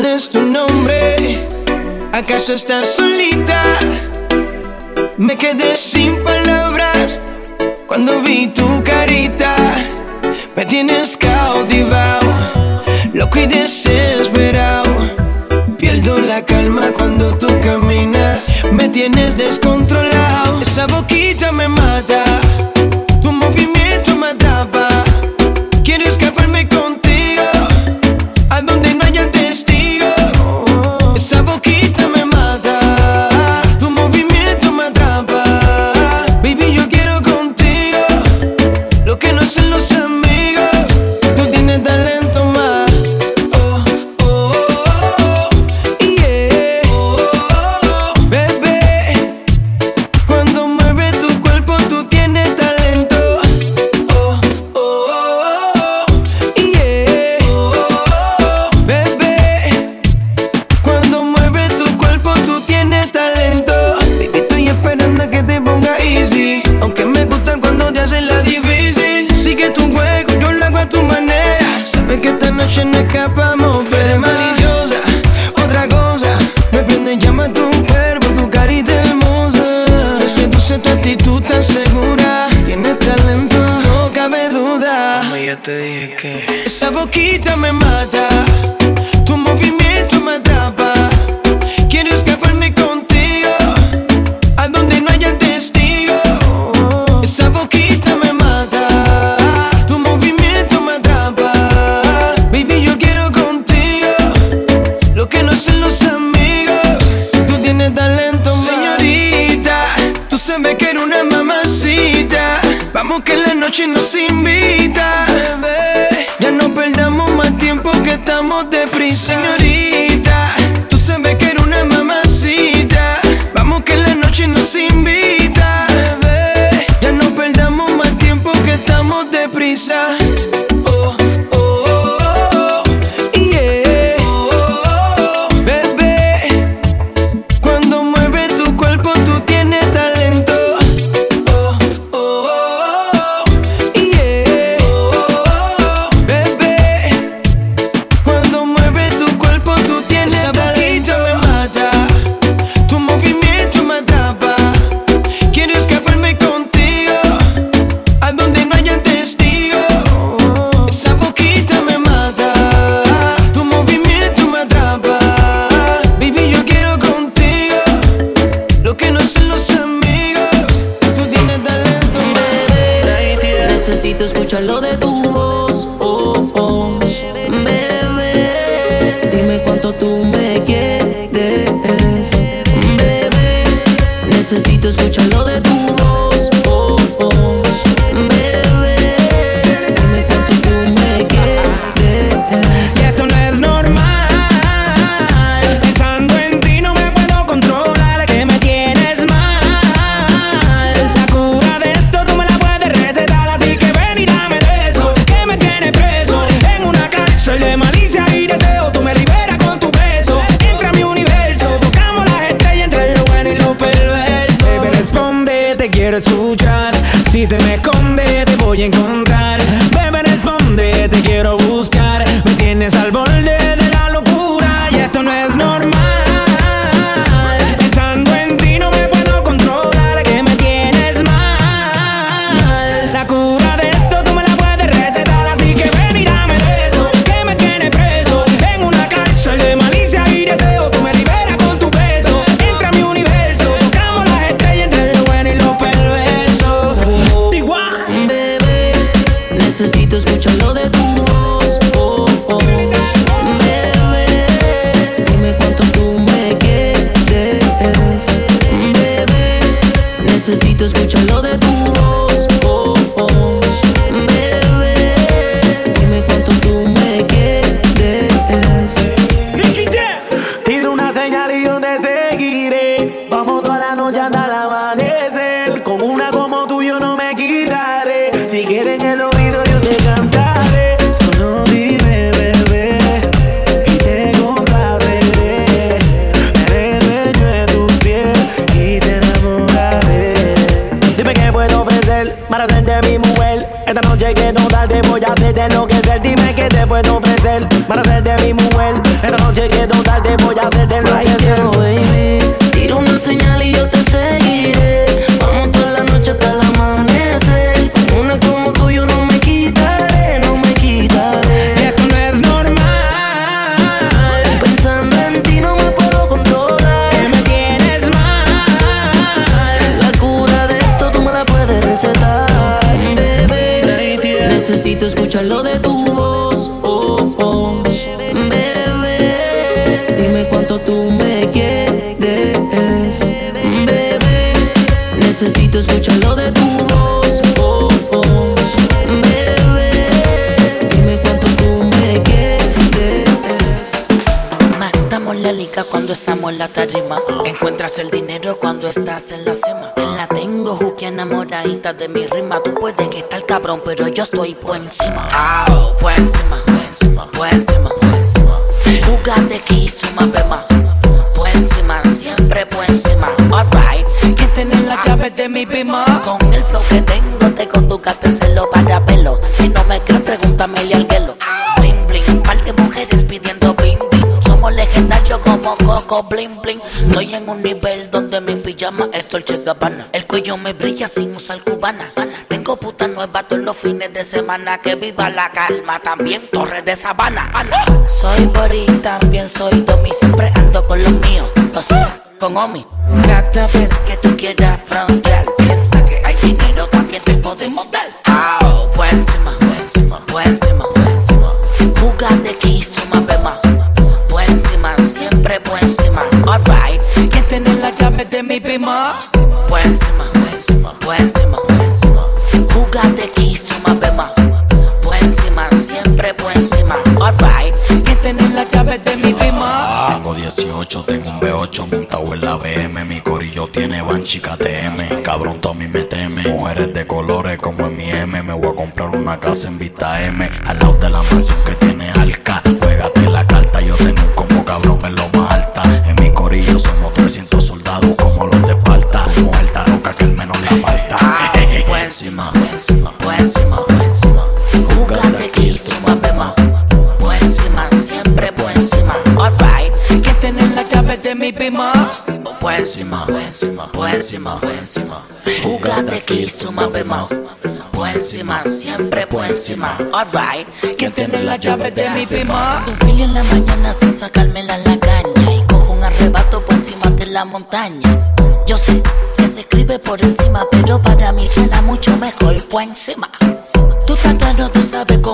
¿Cuál es tu nombre? ¿Acaso estás solita? Me quedé sin palabras cuando vi tu carita. Me tienes cautivado, loco y desesperado. Pierdo la calma cuando tú caminas. Me tienes descontrolado. Esa boquita me mata. En la cima. Te la tengo, Juki, enamoradita de mi rima. Tú puedes que estar cabrón, pero yo estoy por encima. Ah, por encima, por encima, por encima, por encima. Que suma bema. Por encima, siempre por encima. Alright, ¿Quién tiene las llaves de mi bima? con el flow que tengo te conduzcaste en celo para pelo. Si no me crees, pregúntame al guelo. Bling bling, par de mujeres pidiendo bling bling. Somos legendarios como Coco bling bling. Estoy en un nivel Cuello me brilla sin usar cubana. Tengo puta nueva todos los fines de semana. Que viva la calma, también Torres de Sabana. Soy Bori, también soy Domi. Siempre ando con los míos, o sea, con Omi. Cada vez que tú quieras frontear, Banshee KTM. Cabrón, Tommy me teme. Mujeres de colores como en mi M. Me voy a comprar una casa en Vista M. Al lado de la mansión que tiene encima, por encima, por encima. Jugate que suma bema. Por encima, siempre por encima. Alright, ¿Quién tiene las llaves de mi bima? un fili en la mañana sin sacármela en la caña y cojo un arrebato por encima de la montaña. Yo sé que se escribe por encima, pero para mí suena mucho mejor por encima. Tú estás claro, tú sabes cómo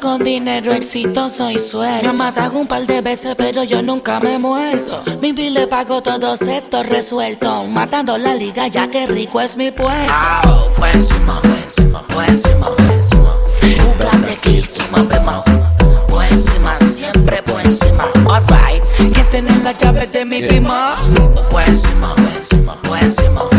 con dinero exitoso y suerte. Me han matado un par de veces, pero yo nunca me he muerto. Mi bill le pago todos estos resueltos. Matando la liga, ya que rico es mi por encima, por encima, por encima. Jugate que suma bema. Por encima, siempre encima. Alright, ¿Quién tiene las llaves de mi bima? por encima, por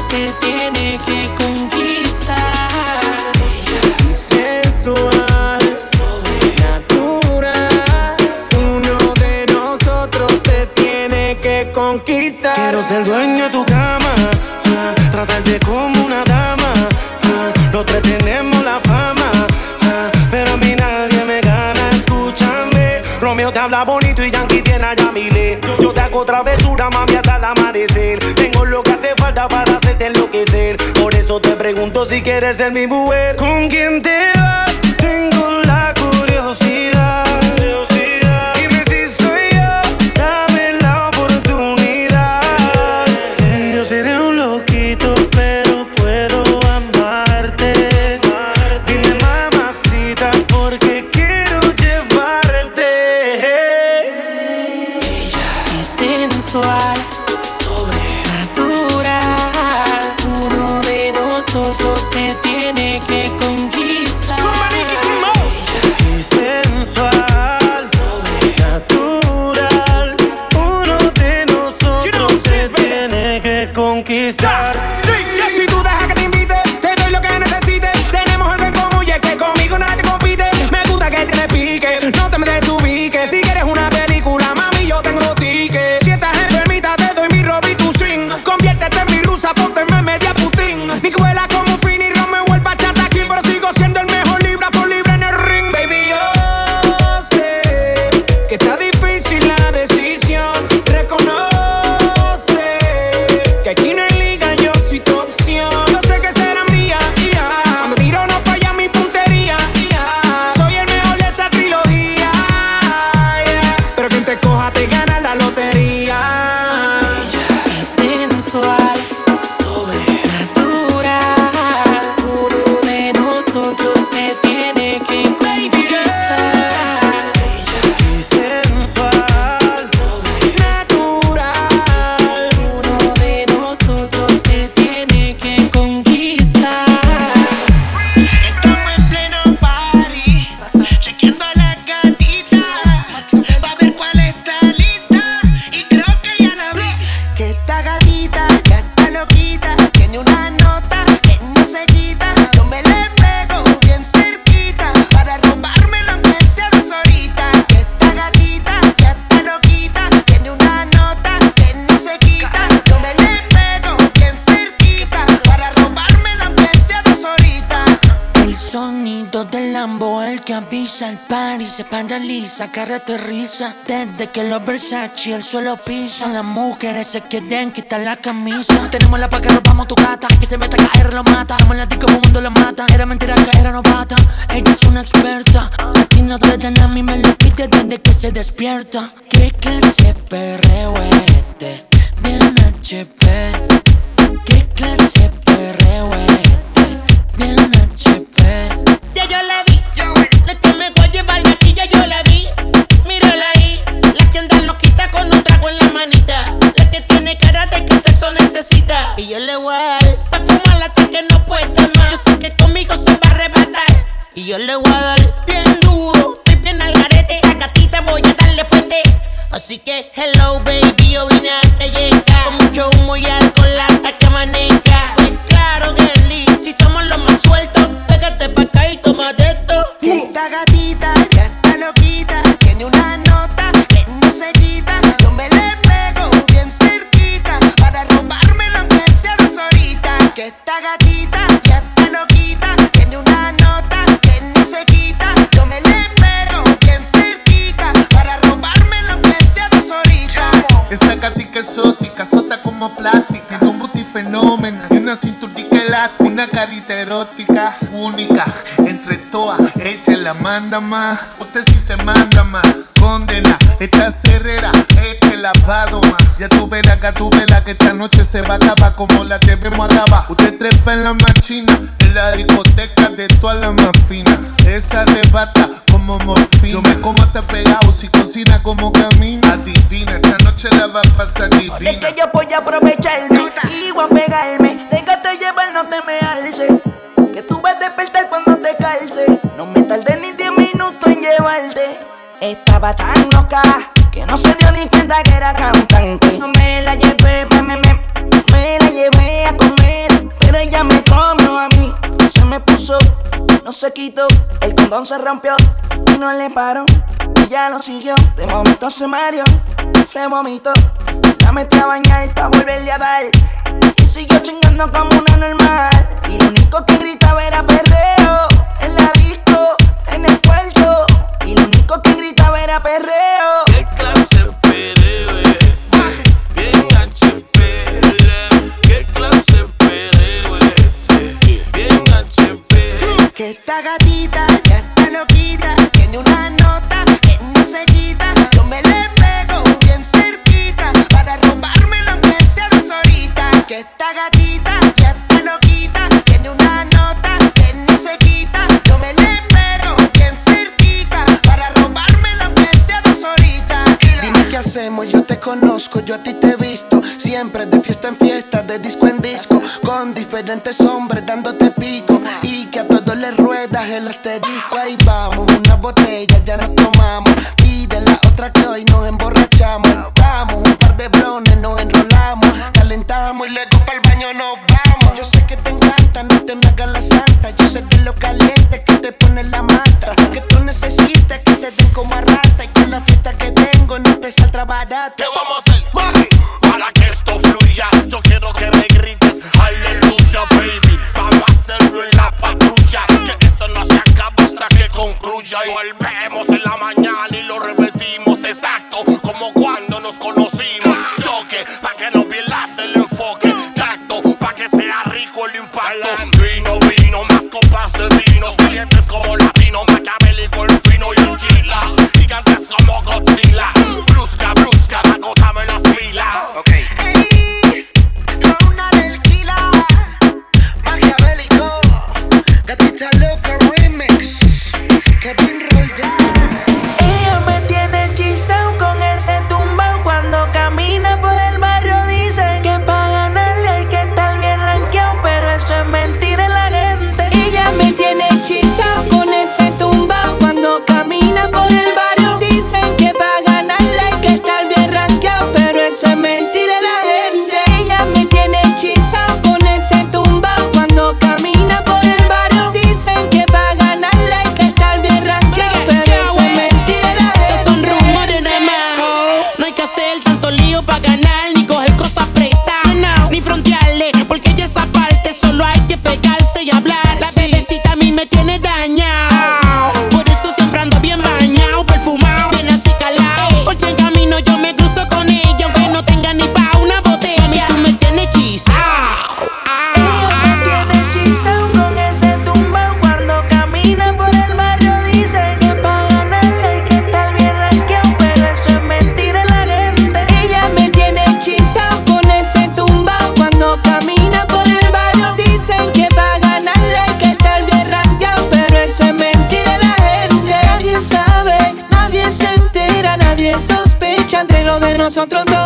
más te tiene que conquistar. Y sensual, natural, uno de nosotros te tiene que conquistar. Quiero ser dueño de tu casa. eso te pregunto si quieres ser mi mujer. ¿Con quién te vas? la cara aterriza. Desde que los Versace el suelo pisan, las mujeres se quieren quitar la camisa. Tenemos la pa paca, robamos tu gata. Que se meta caer lo mata. Como la disco, mundo la mata. Era mentira que era novata. Ella es una experta. A ti no te dan a mí, me lo quite desde que se despierta. ¿Qué clase perreo es este? Bien HP. ¿Qué clase perreo es este? Bien yo le voy a dar bien duro. Estoy bien al garete, a gatita voy a darle fuerte. Así que hello, baby. 的吗？Condón se rompió y no le paró. Ella lo siguió, de momento se mareó, se vomitó. La metí a bañar pa' volverle a dar. Y siguió chingando como una normal. Y lo único que gritaba era perreo. En la disco, en el cuarto. Y lo único que gritaba era perreo. ¿Qué clase de perreo este? Bien HP. ¿Qué clase de perreo este? Bien HP. Que está gatito. conozco, yo a ti te he visto. Siempre de fiesta en fiesta, de disco en disco. Con diferentes hombres dándote pico. Y que a todos les ruedas el asterisco. Ahí vamos, una botella, ya no DJ. Volvemos en la mañana y lo repetimos. concentrando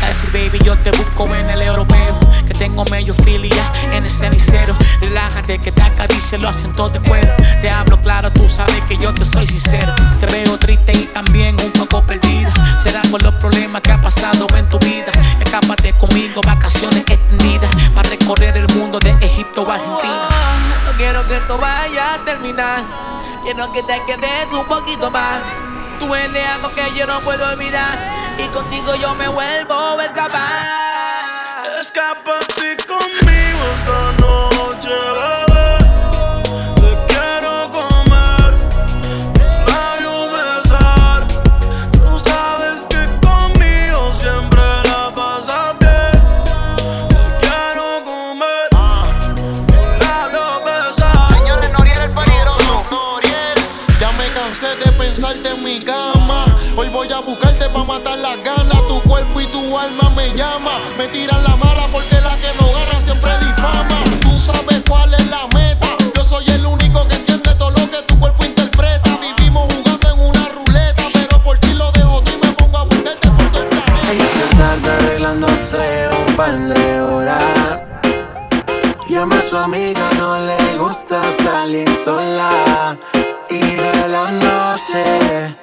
Sassy baby, yo te busco en el europeo. Que tengo medio filia en el cenicero. Relájate que te lo hacen acentos de cuero. Te hablo claro, tú sabes que yo te soy sincero. Te veo triste y también un poco perdida. Será con los problemas que ha pasado en tu vida. Escápate conmigo, vacaciones extendidas. Para recorrer el mundo de Egipto a Argentina quiero que esto vaya a terminar. Quiero que te quedes un poquito más. Tú eres algo que yo no puedo olvidar. Y contigo yo me vuelvo a escapar. Escápate conmigo. par de horas. Llama a su amiga, no le gusta salir sola. Y de la noche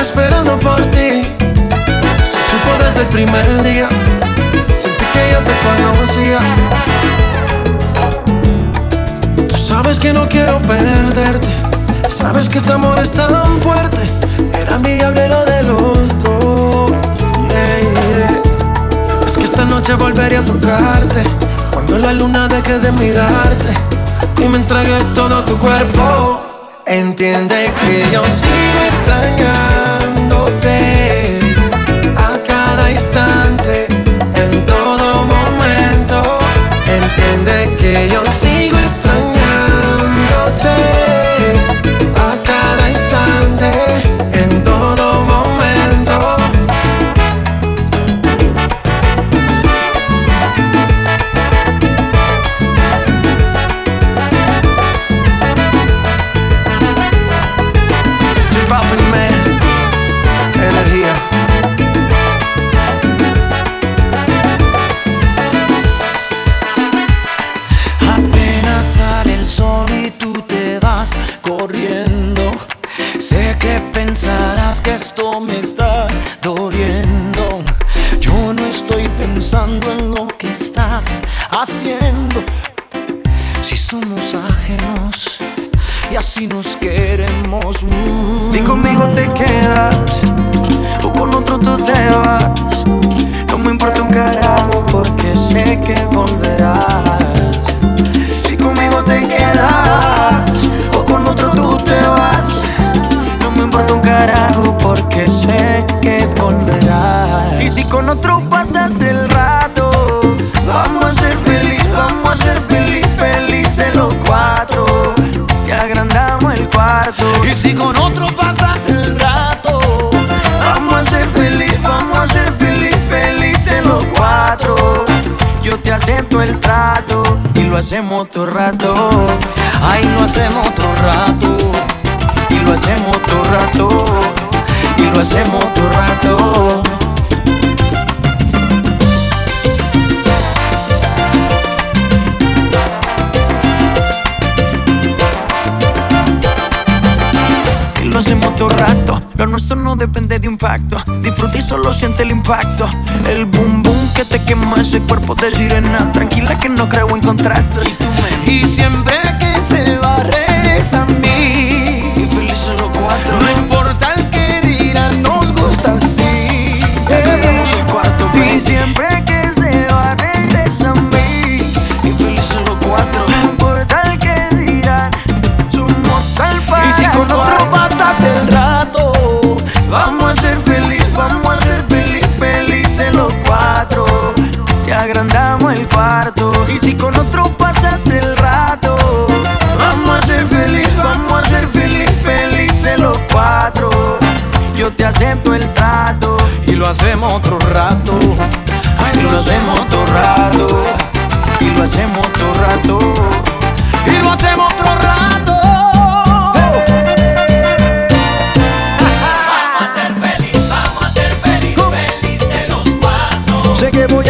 esperando por ti. Se supo desde el primer día, sentí que yo te conocía. Tú sabes que no quiero perderte, sabes que este amor es tan fuerte. Era mi diablero de los dos. Yeah, yeah. Es que esta noche volveré a tocarte, cuando la luna deje de mirarte y me entregues todo tu cuerpo. Entiende que yo sigo extrañando. hacemos otro rato. Ay, lo hacemos otro rato. Y lo hacemos otro rato. Y lo hacemos otro rato. impacto. Disfruta y solo siente el impacto. El boom boom que te quema ese cuerpo de sirena. Tranquila que no creo en contratos. Y siempre Si con otro pasas el rato, vamos a ser feliz, vamos a ser feliz, felices los cuatro. Yo te acepto el trato y lo hacemos otro rato. Y lo hacemos otro rato y lo hacemos otro rato. Vamos a ser feliz, vamos a ser feliz, felices los cuatro. Sé que voy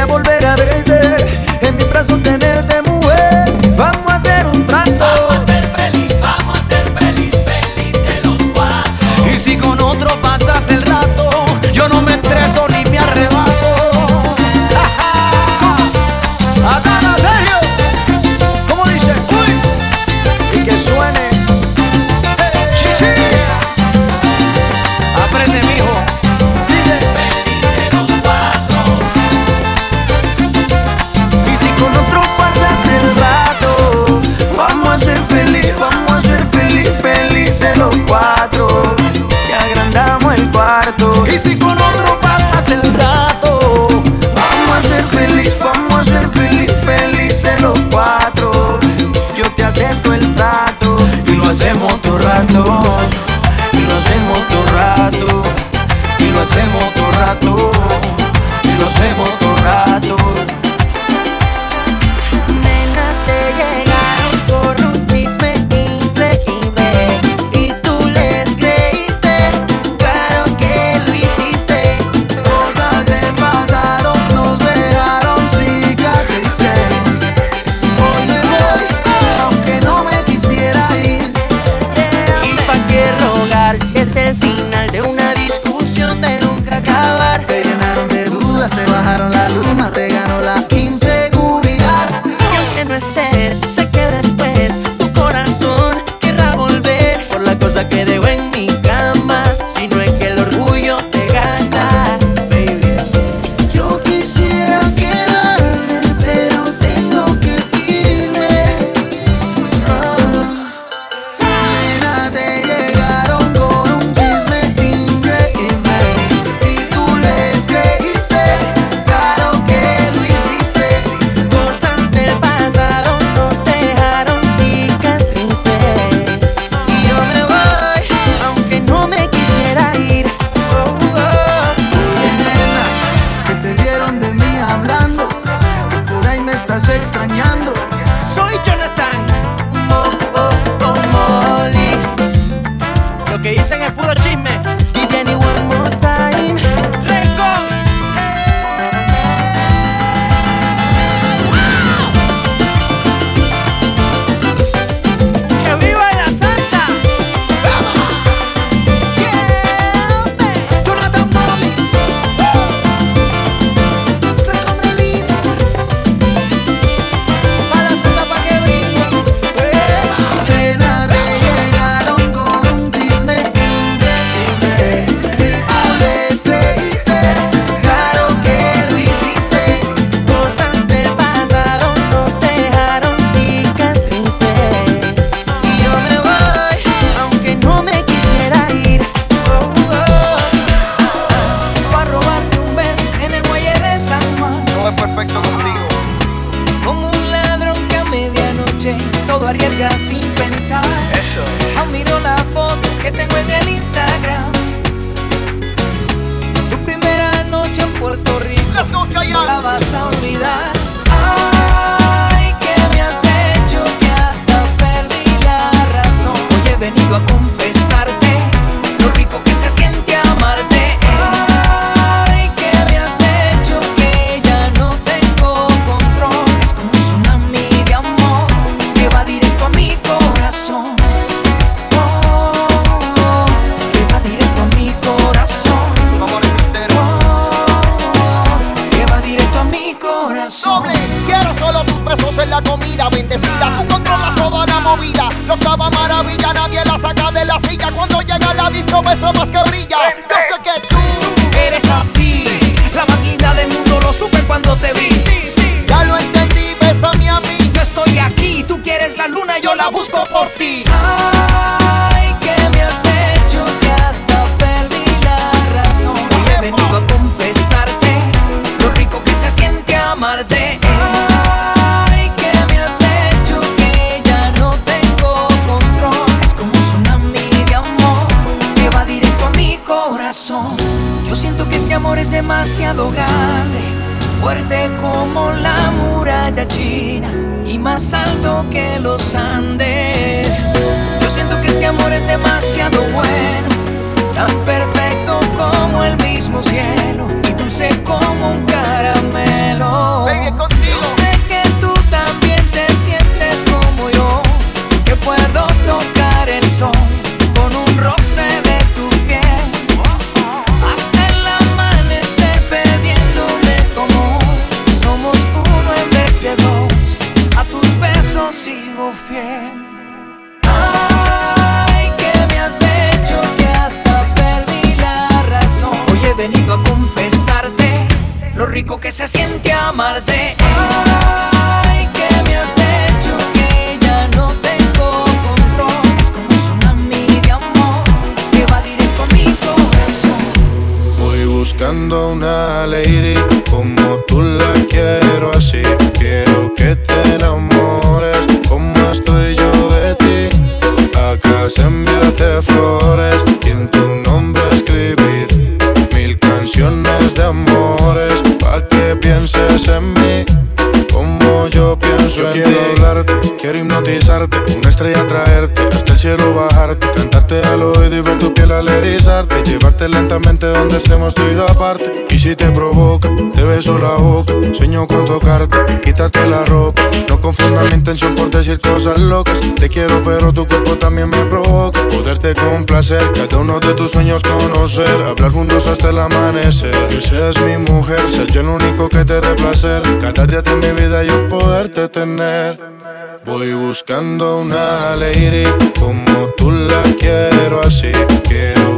lentamente donde estemos tú y aparte. Y si te provoca, te beso la boca. Sueño con tocarte, quítate la ropa. No confundas mi intención por decir cosas locas. Te quiero, pero tu cuerpo también me provoca. Poderte complacer, cada uno de tus sueños conocer. Hablar juntos hasta el amanecer. Que seas mi mujer, ser yo el único que te dé placer. Cada día de mi vida yo poderte tener. Voy buscando una lady como tú la quiero así. Quiero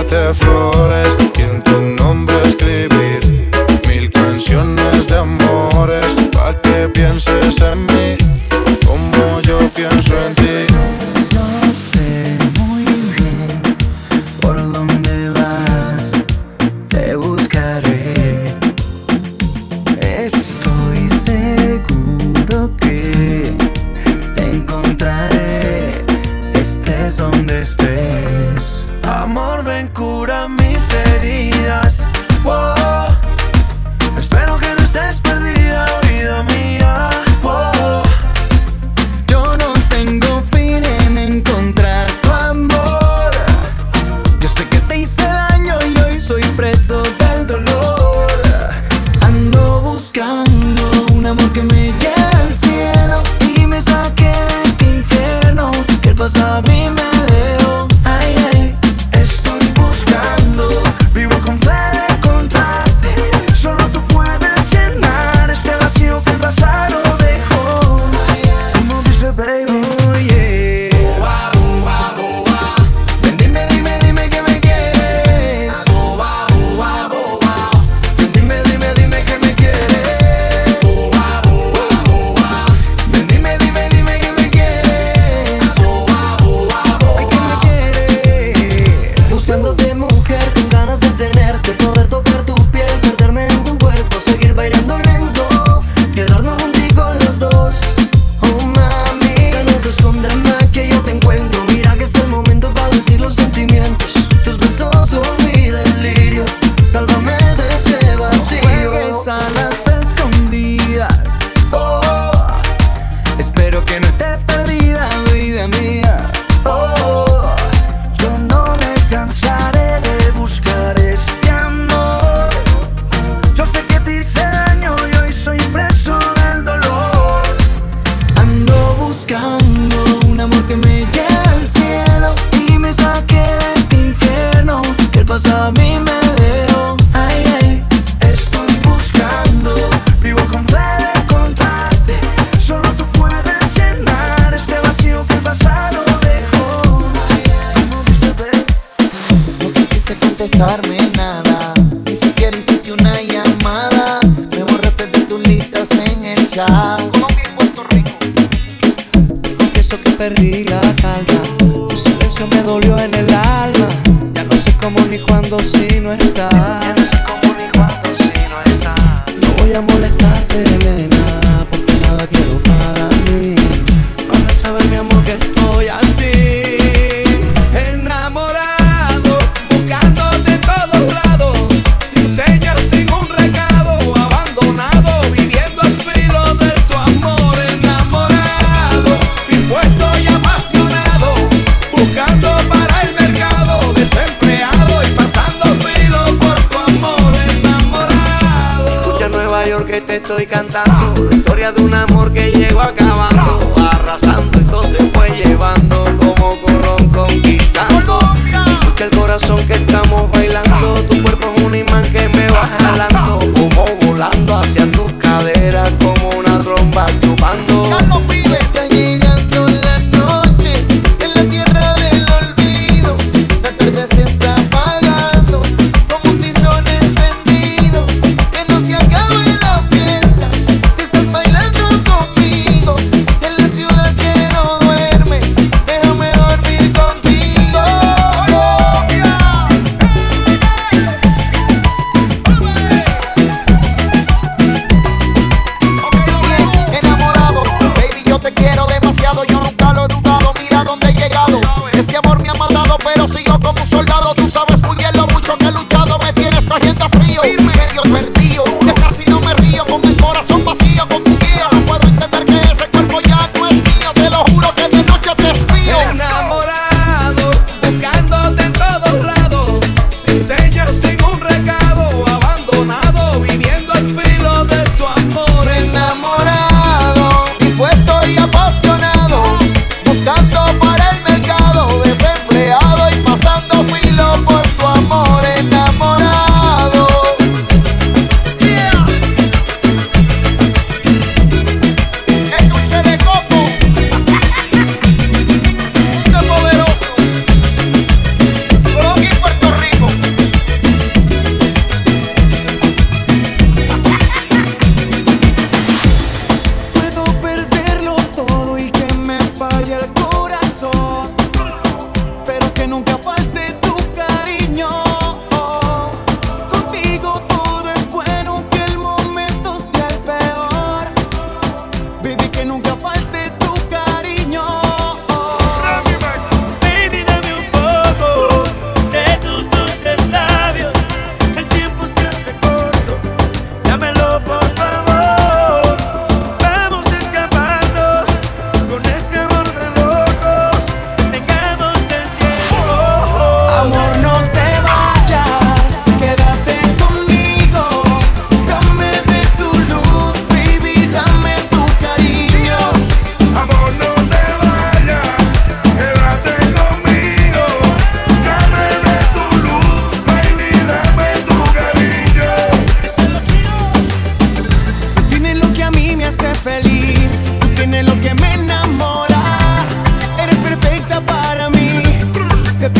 hacerte flores y en tu nombre escribir mil canciones de amores para que pienses en mí como yo pienso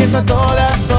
empieza toda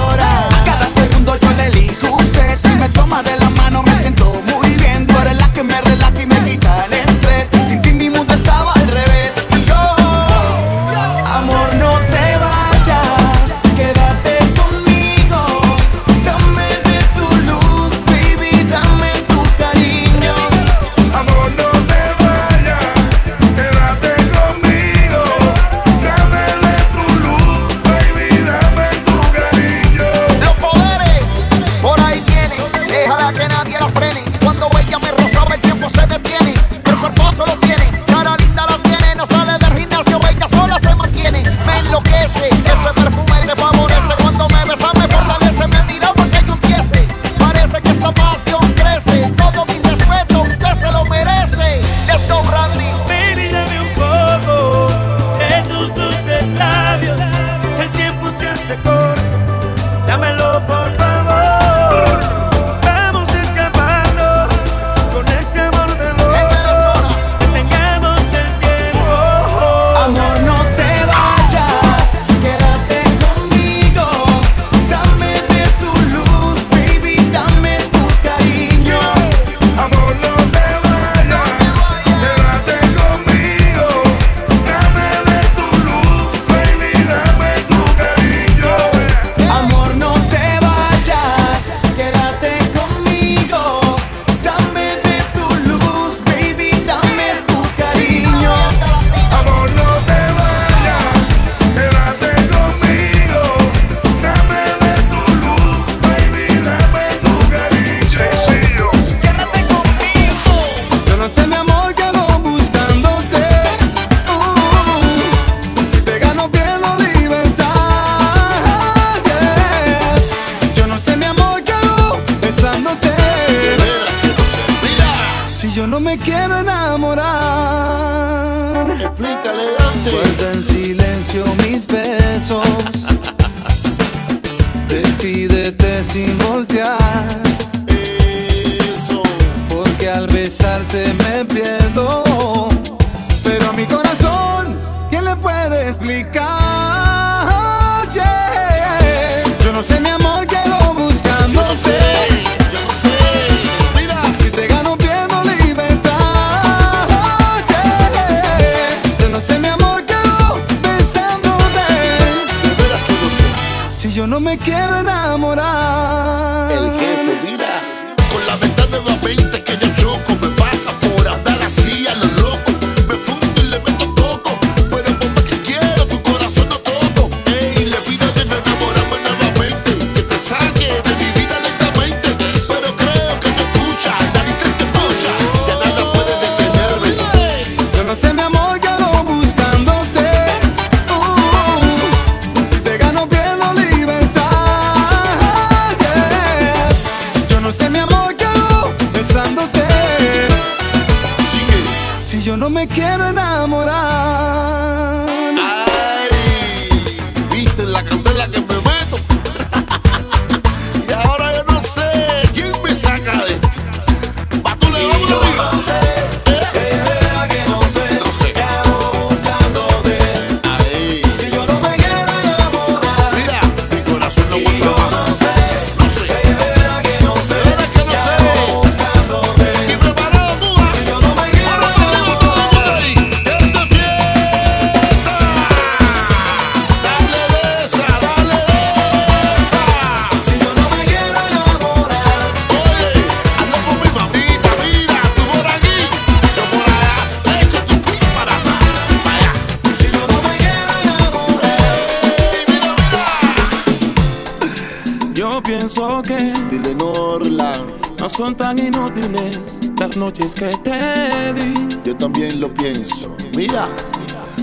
pienso que Dile Norla No son tan inútiles las noches que te di. Yo también lo pienso, mira.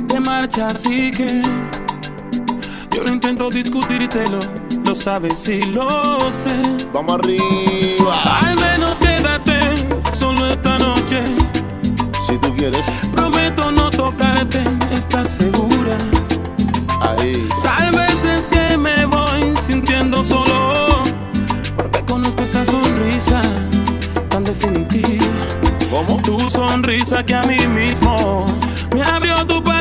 De marchar sí que Yo lo intento discutírtelo Lo sabes y lo sé. Vamos arriba. Al menos quédate solo esta noche. Si tú quieres. Prometo no tocarte, ¿estás segura? Ahí. esa sonrisa tan definitiva. ¿Cómo? Tu sonrisa que a mí mismo me abrió tu país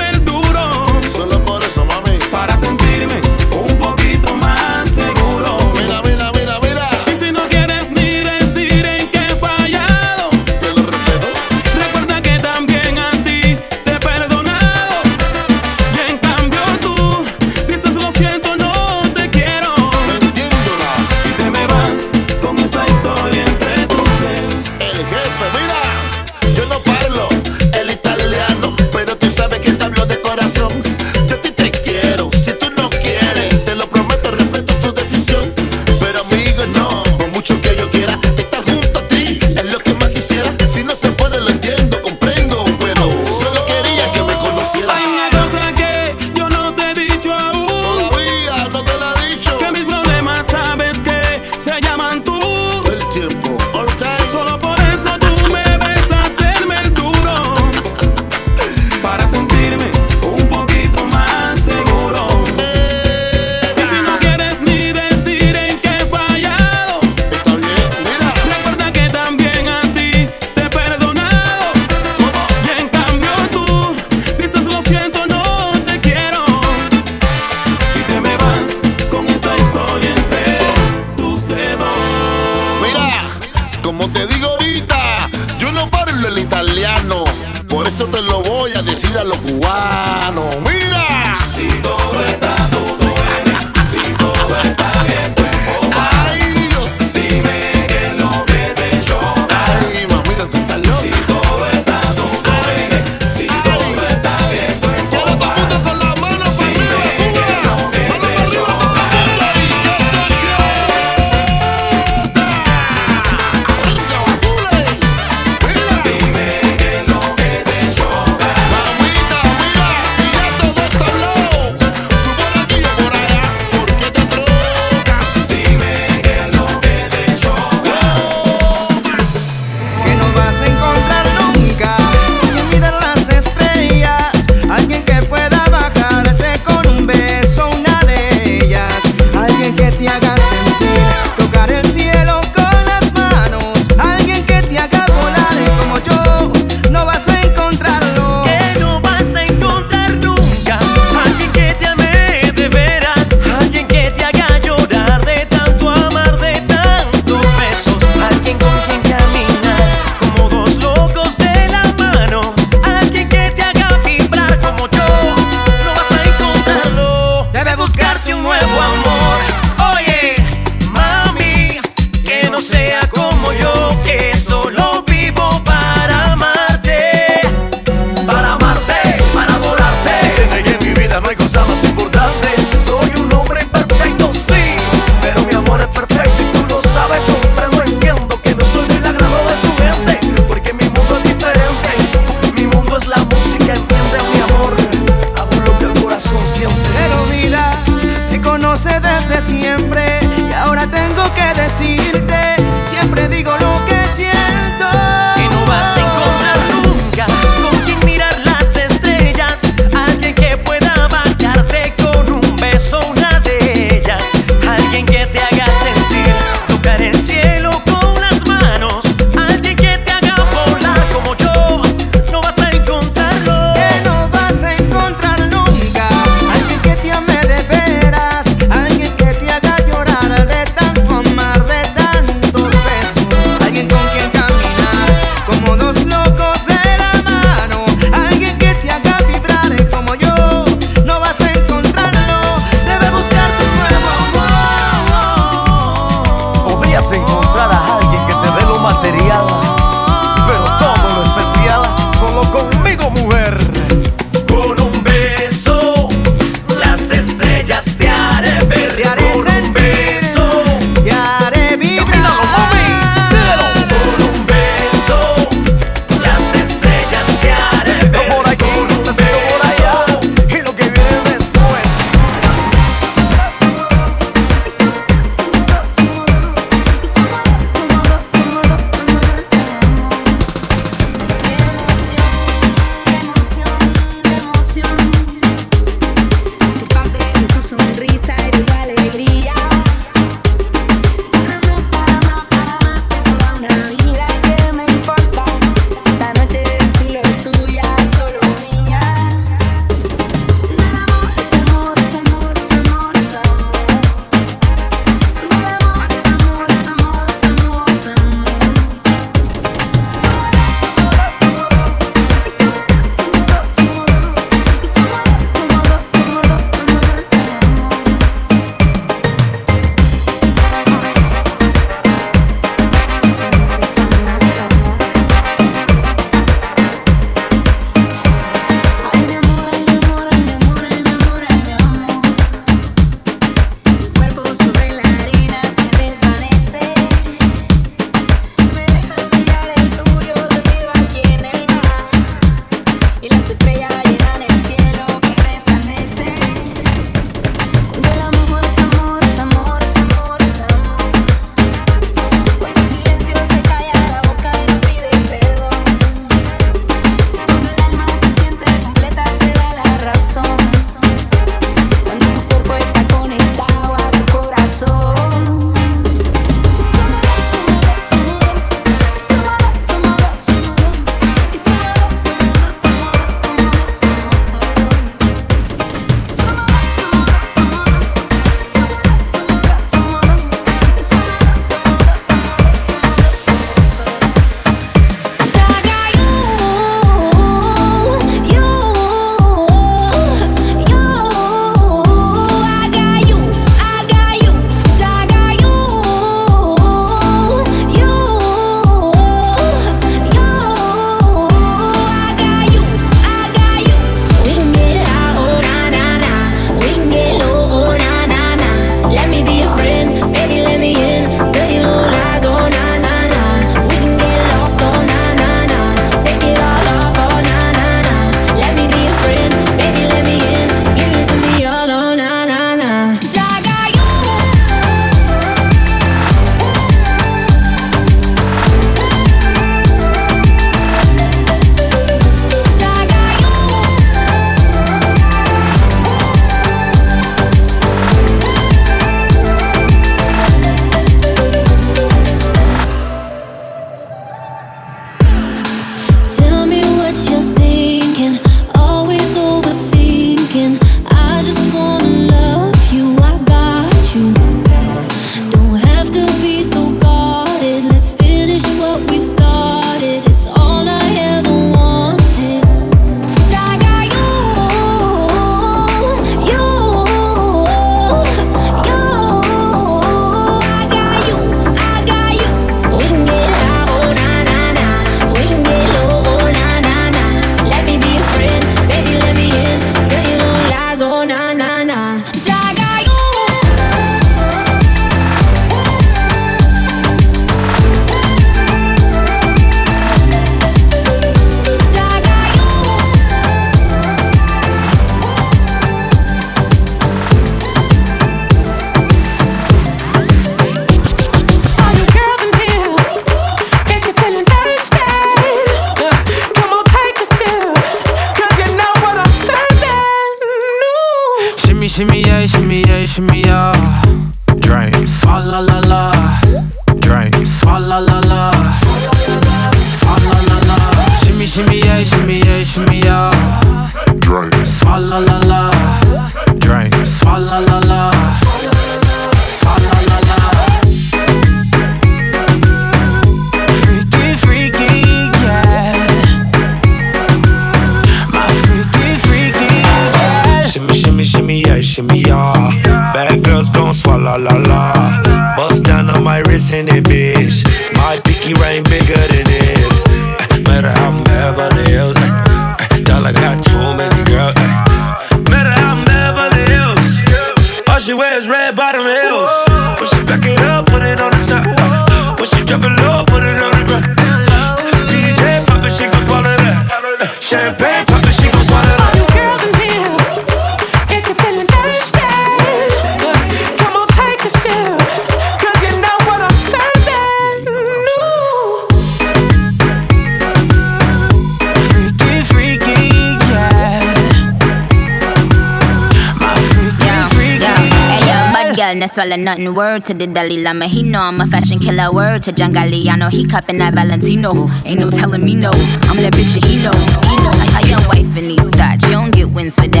can't swallow nothing. Word to the Dalai Lama, he know I'm a fashion killer. Word to John Galliano, he cupping that Valentino. Ain't no telling me no, I'm that bitch that he know. I got young wife in these thoughts, you don't get wins for that.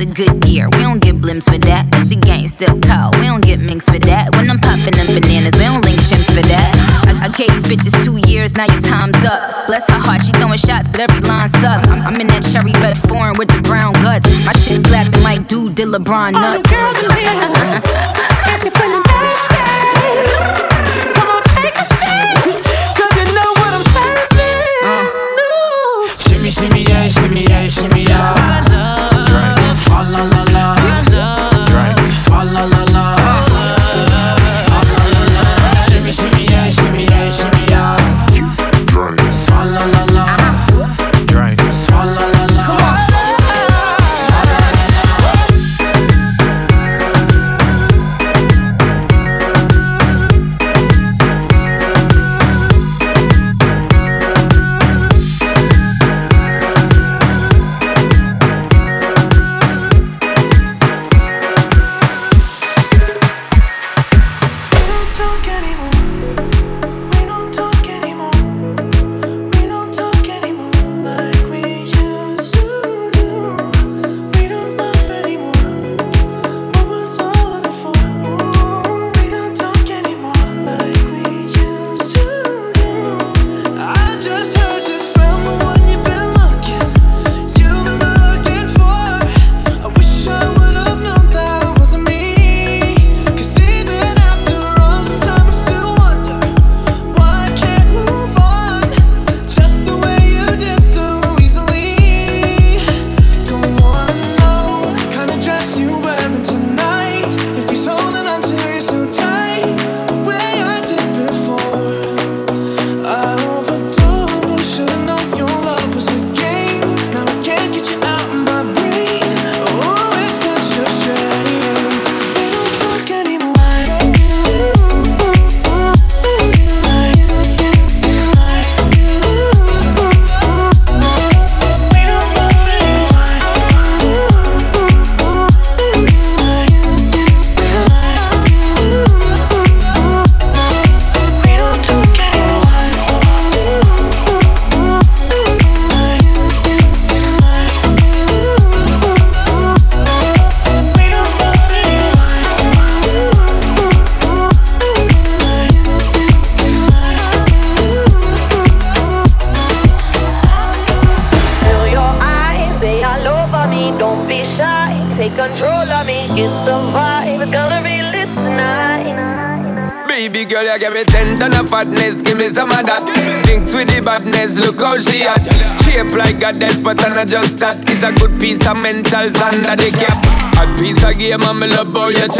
The good year. We don't get blimps for that. The gang still cold. We don't get minks for that. When I'm popping them bananas, we don't link shims for that. I, I gave these bitches two years, now your time's up. Bless her heart, she throwing shots, but every line sucks. I'm, I'm in that cherry red foreign with the brown guts. My shit slapping like dude did LeBron nuts. All the girls in you're feeling uh. shimmy, yeah, shimmy, yeah, shimmy, yeah.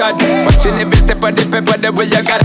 shot. Watching every step of the paper, the way you got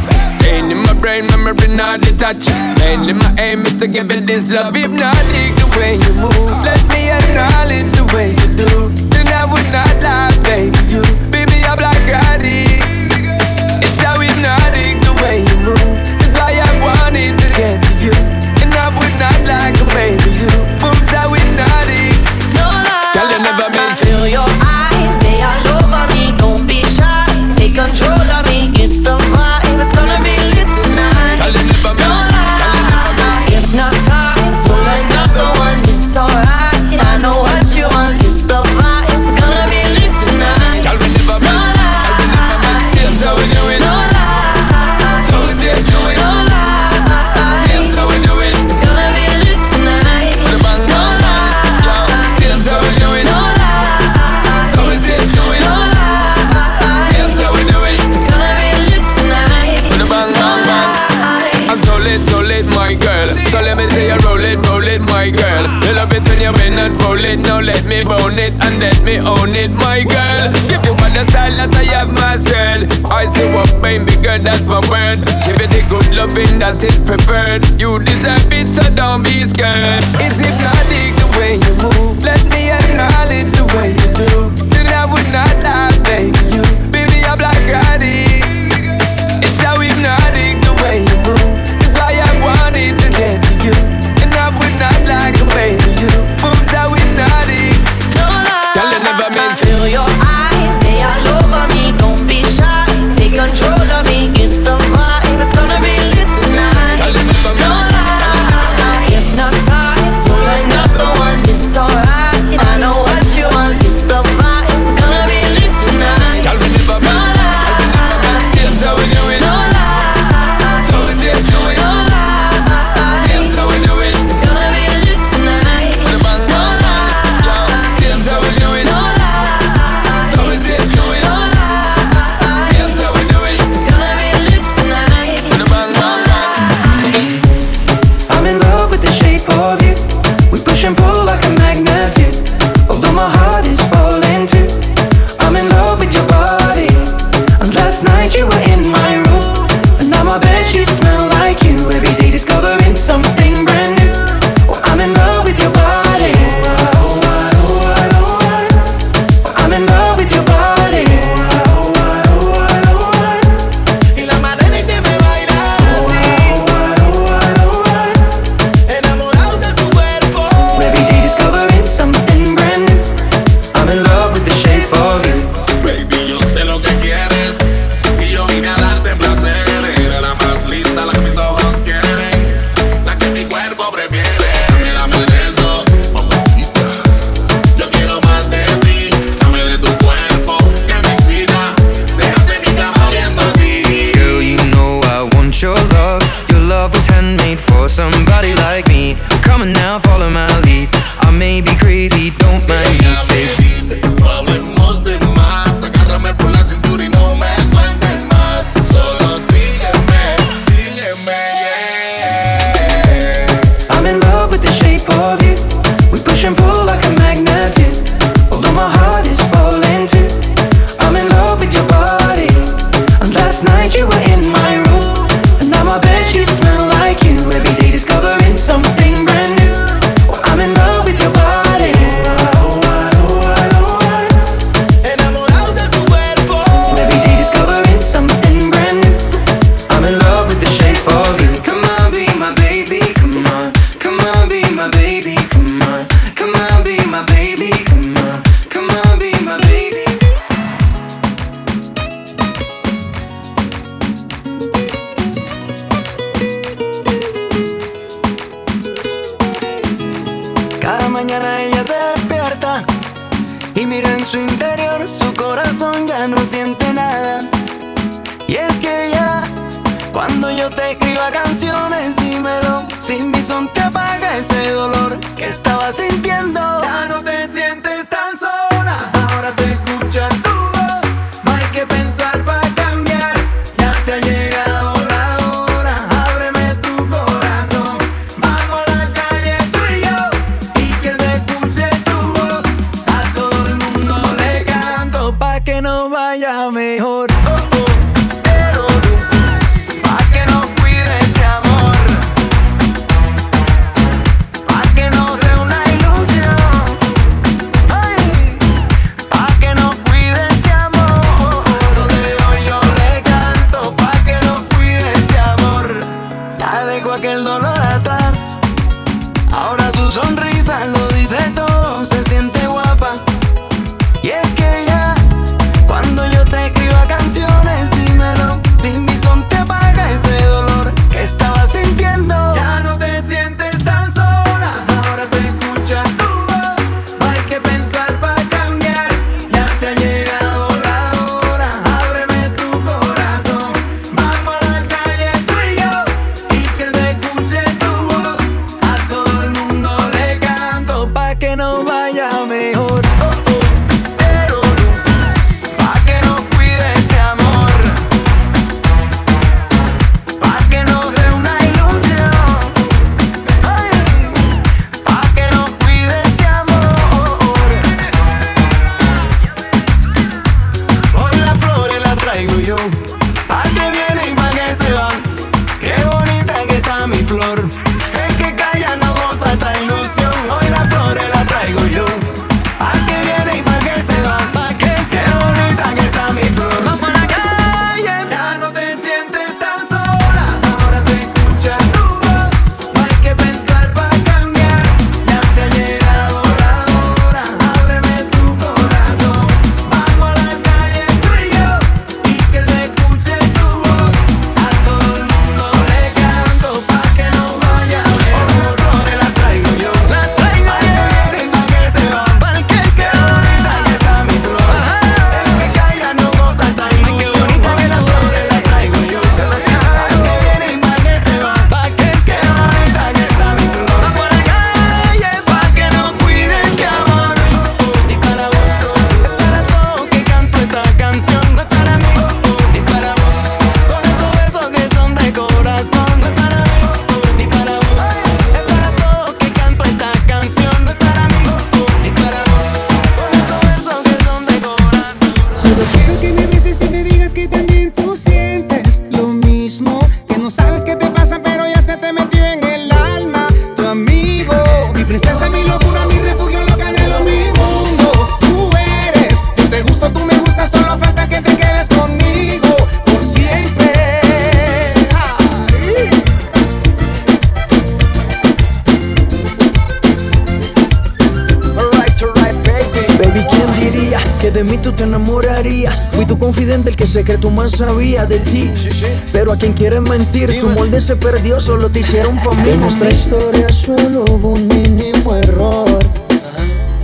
nadie se perdió, solo te hicieron familia. En nuestra historia solo hubo un mínimo error.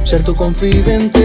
Ser tu confidente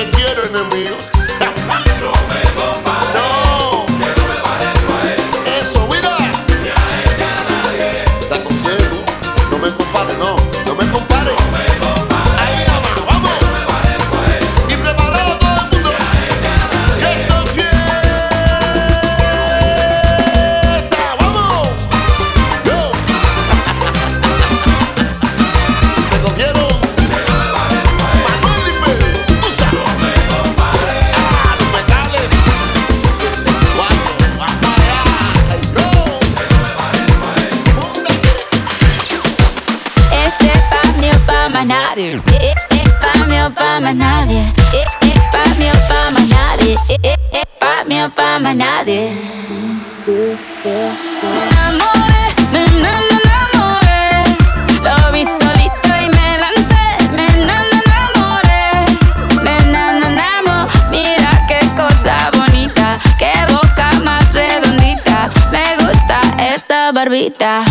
get geared on the wheels. Me enamoré, me enamoré, lo vi solita y me lancé, me enamoré, me enamoré, mira qué cosa bonita, qué boca más redondita, me gusta esa barbita.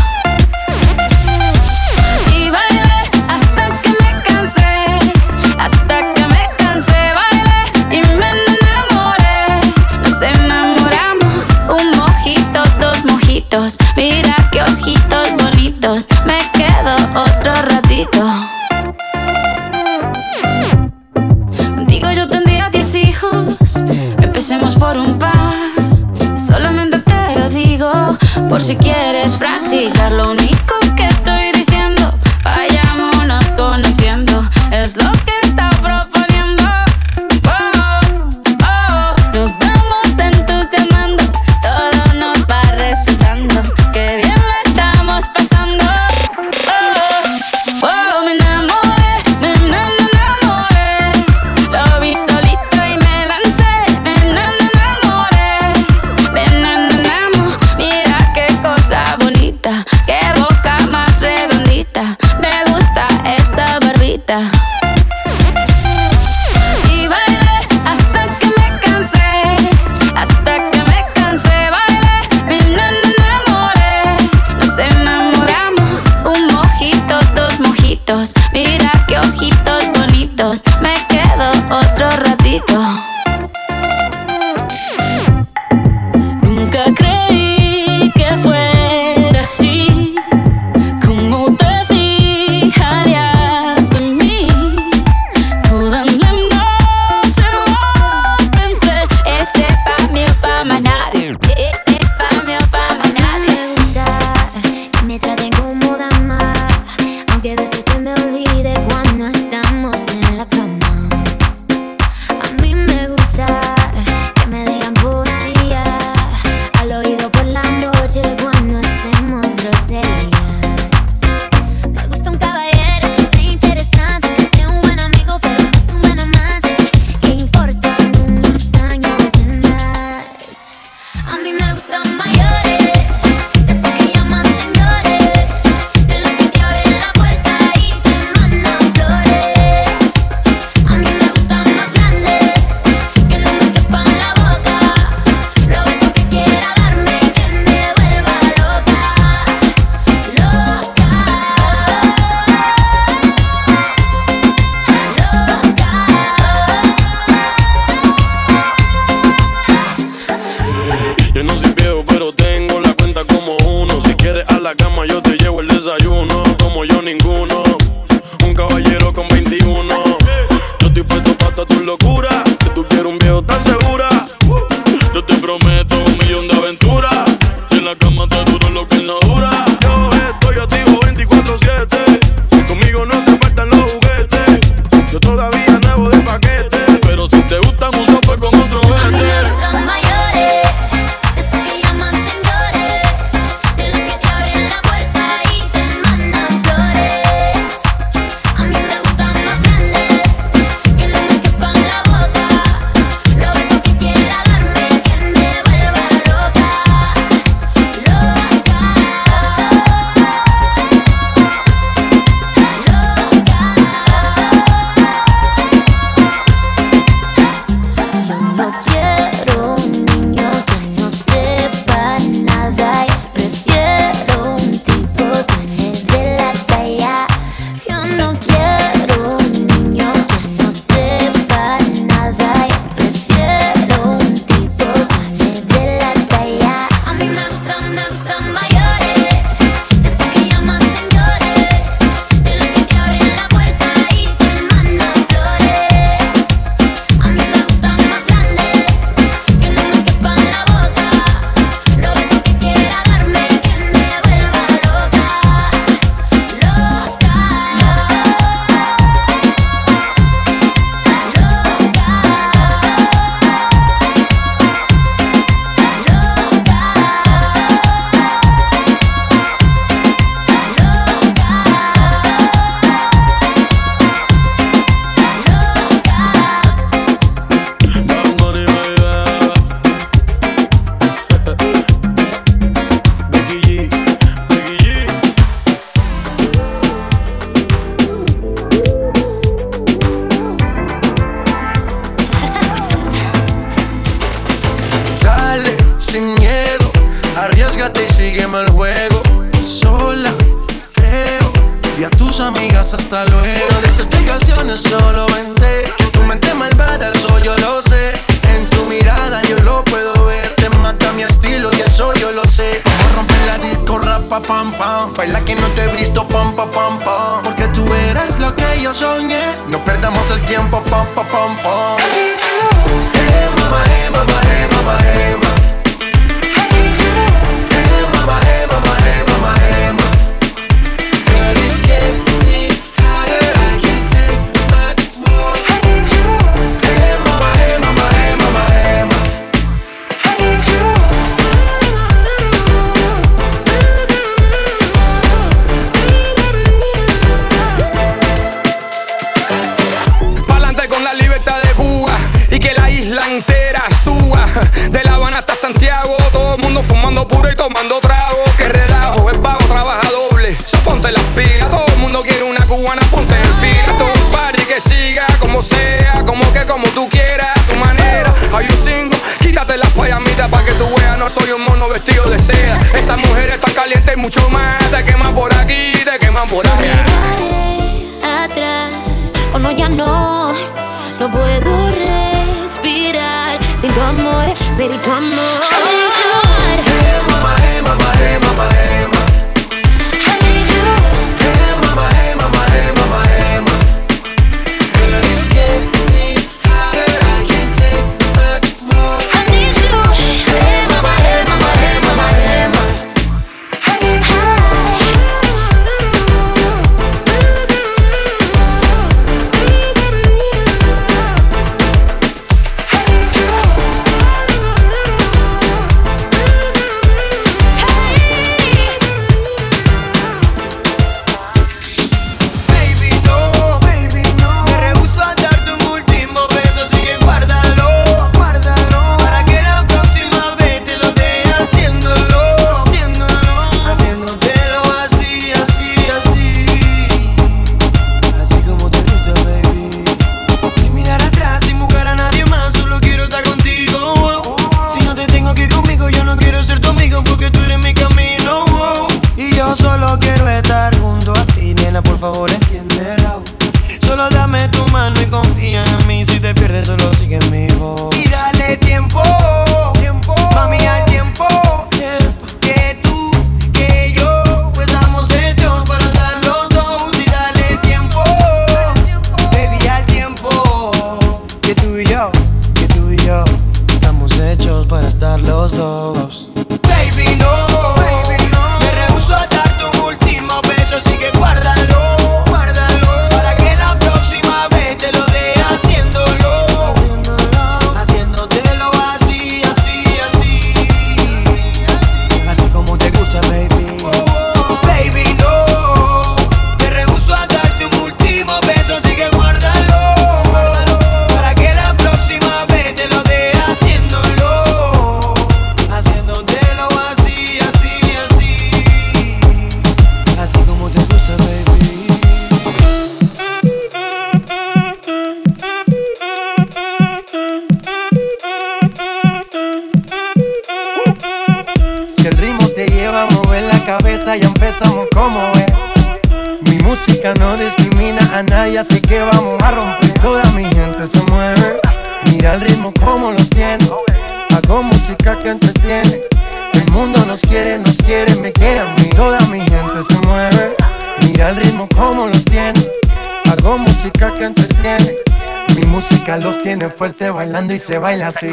Se baila así.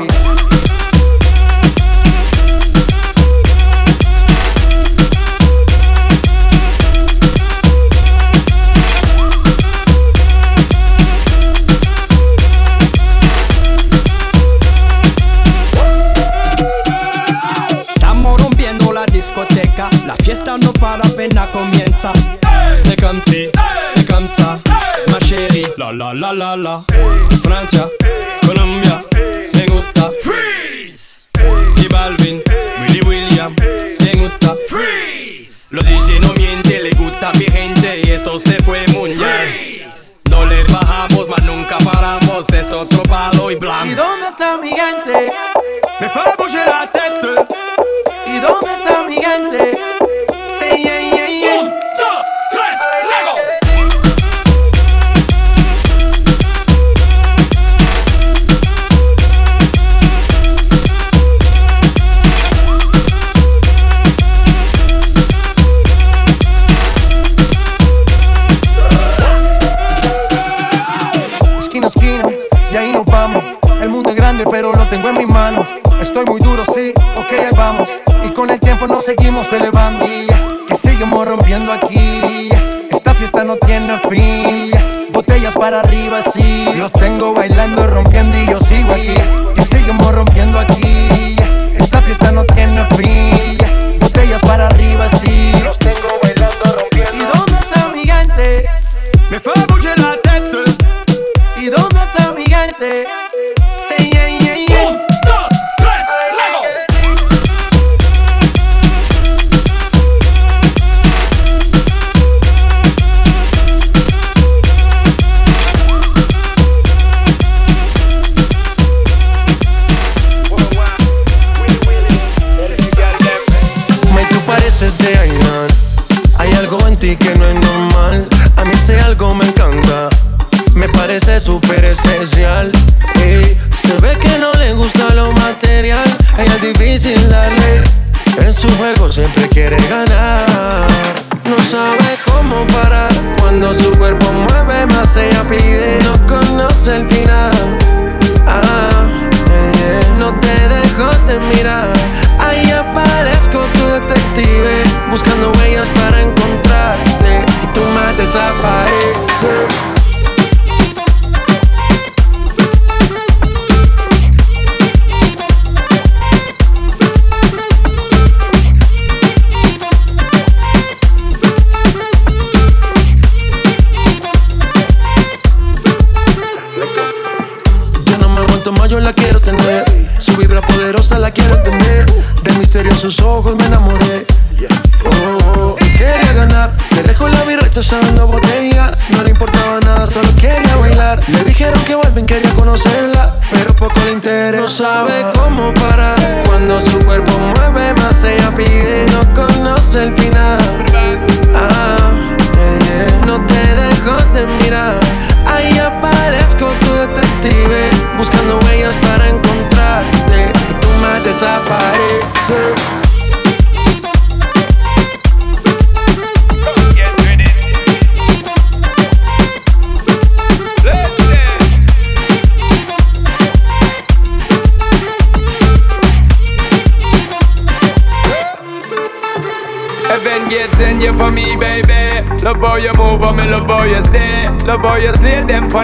súper especial.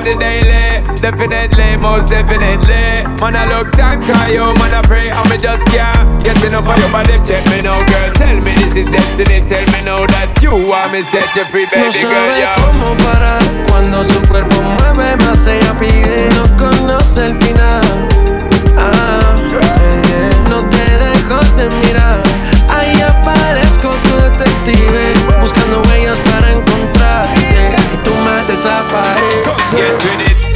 On the daily. Definitely, most definitely. Man, I look cry you, man, I pray, and me just can't get enough of your body. Check me now, girl. Tell me this is destiny. Tell me now that you want me set you free, No baby girl. sabe Yeah. cómo parar cuando su cuerpo mueve más ella pide no conoce el final ah, eh, no te dejo de mirar ahí aparezco tu detective buscando huellas para encontrarte y tú me desapareces Get with it.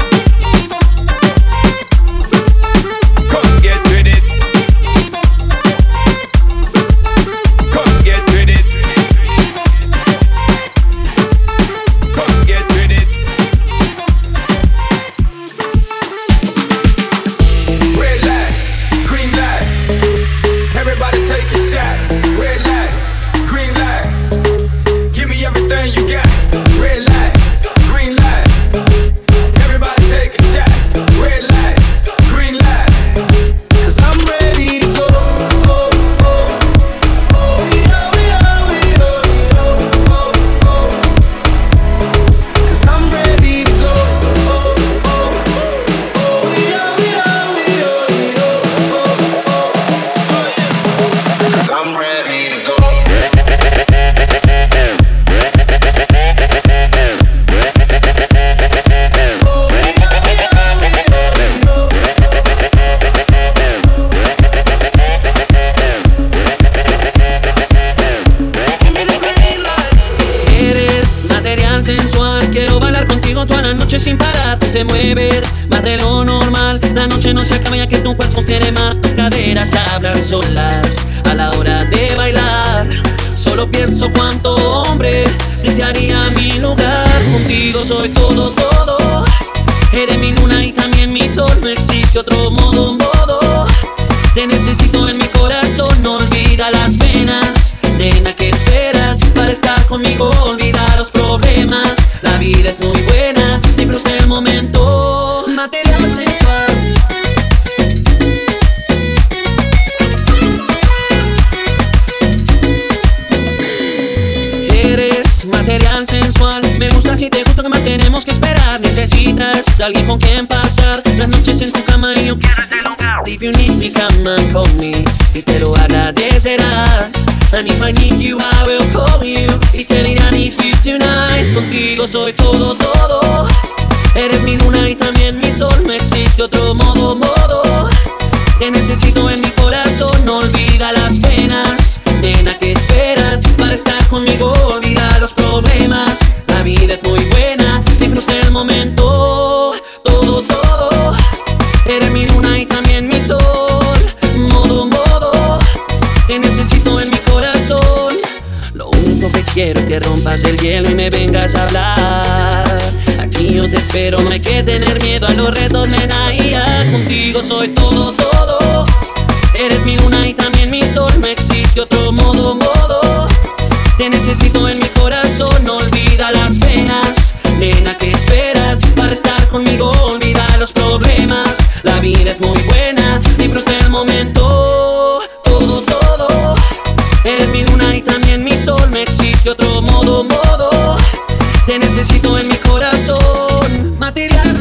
Soy todo, todo. Eres mi luna y también mi sol. No existe otro modo, modo. Te necesito en mi corazón, no olvida las penas. Nena, ¿qué esperas para estar conmigo? Olvida los problemas. La vida es muy buena, disfruta el momento. Material sensual. Eres material sensual. Si te gusta que más tenemos que esperar. Necesitas alguien con quien pasar las noches en tu cama y yo quiero. If you need me, come and call me. Y te lo agradecerás. And if I need you, I will call you. Y te diré I need you tonight. Contigo soy todo, todo. Eres mi luna y también mi sol. No existe otro modo, modo. Te necesito en mi corazón. No olvida las penas. Nena, ¿qué esperas para estar conmigo? Olvida los problemas. Vida es muy buena. Disfruta el momento. Todo, todo. Eres mi luna y también mi sol. Modo, modo. Te necesito en mi corazón. Lo único que quiero es que rompas el hielo y me vengas a hablar. Aquí yo te espero, no hay que tener miedo a los retos, nena. Y contigo soy todo, todo. Eres mi luna y también mi sol, no existe otro modo, modo. Te necesito en mi corazón, olvida las penas. Nena, ¿qué esperas para estar conmigo? Olvida los problemas. La vida es muy buena, disfruta el momento. Todo, todo. Eres mi luna y también mi sol, no existe otro modo, modo. Te necesito en mi corazón. Material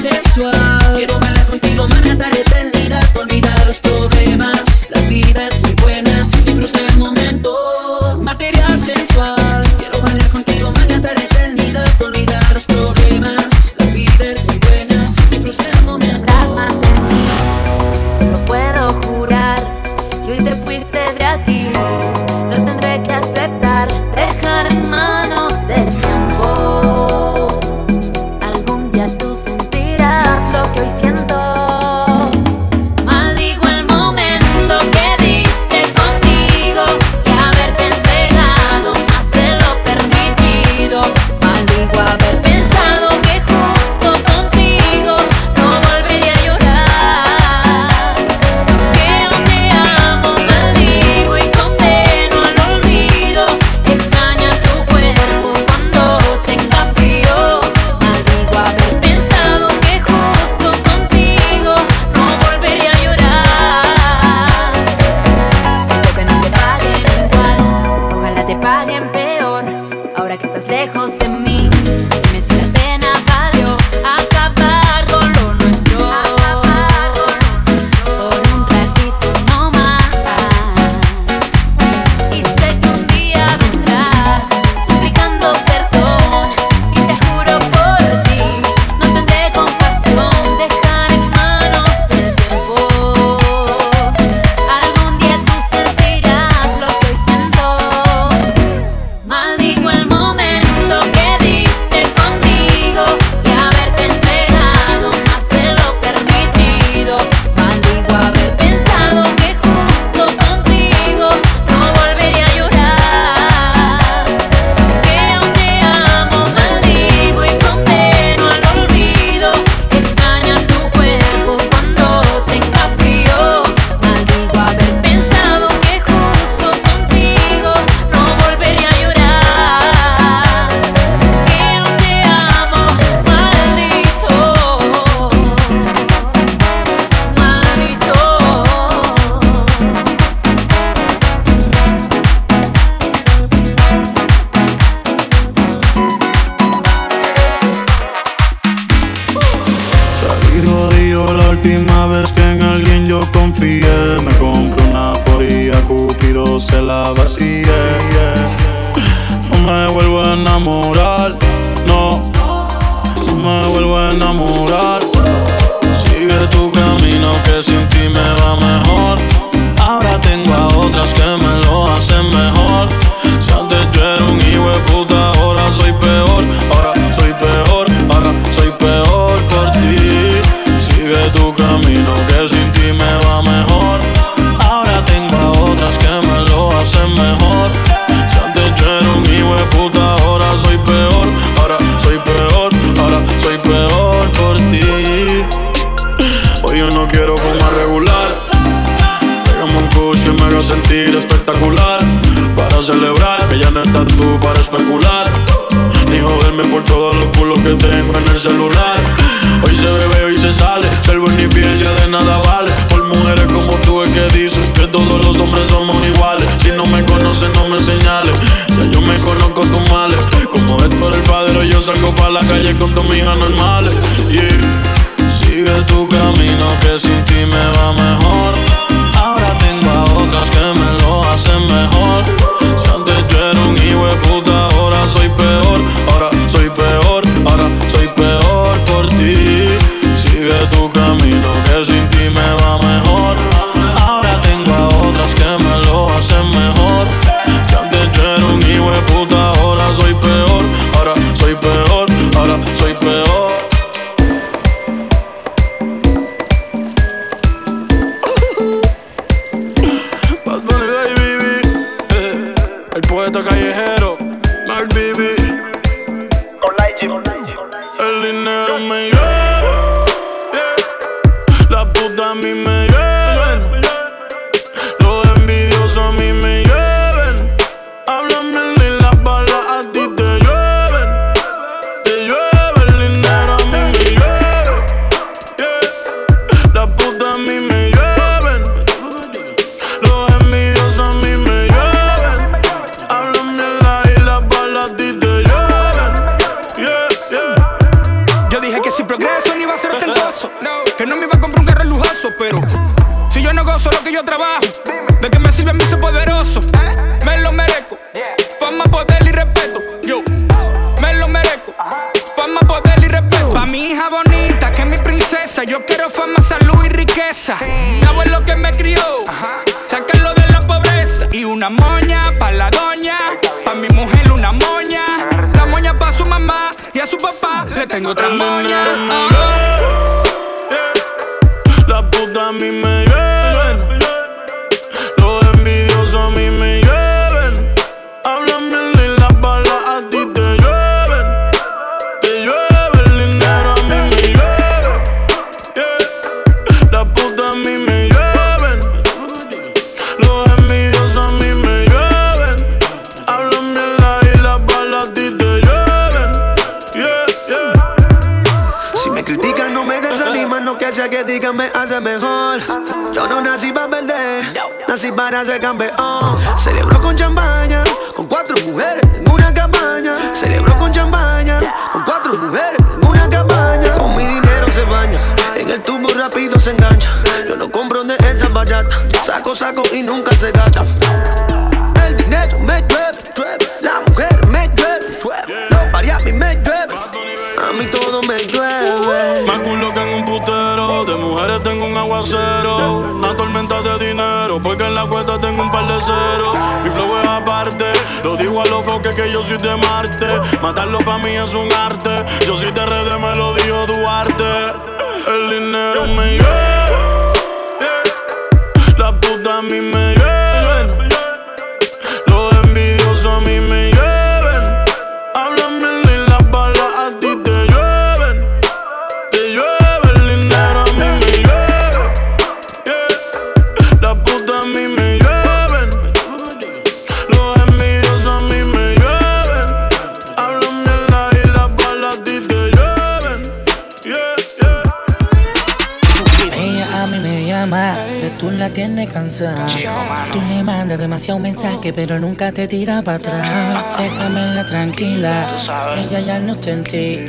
Tú le mandas demasiado mensaje, pero nunca te tira para atrás. Déjamela tranquila, ella ya no está en ti.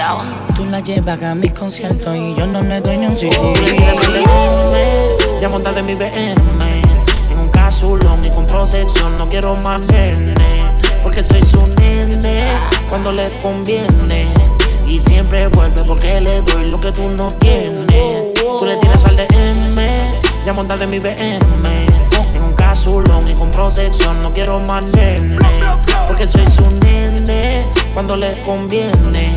Tú la llevas a mis conciertos y yo no le doy ni un CD. Ya montada en mi BM casulón y con protección. No quiero más nene, porque soy su nene cuando le conviene. Y siempre vuelve porque le doy lo que tú no tienes. Tú le tiras al DM, ya monta de mi BM. Casulón y con protección. No quiero más nene, porque soy su nene cuando le conviene.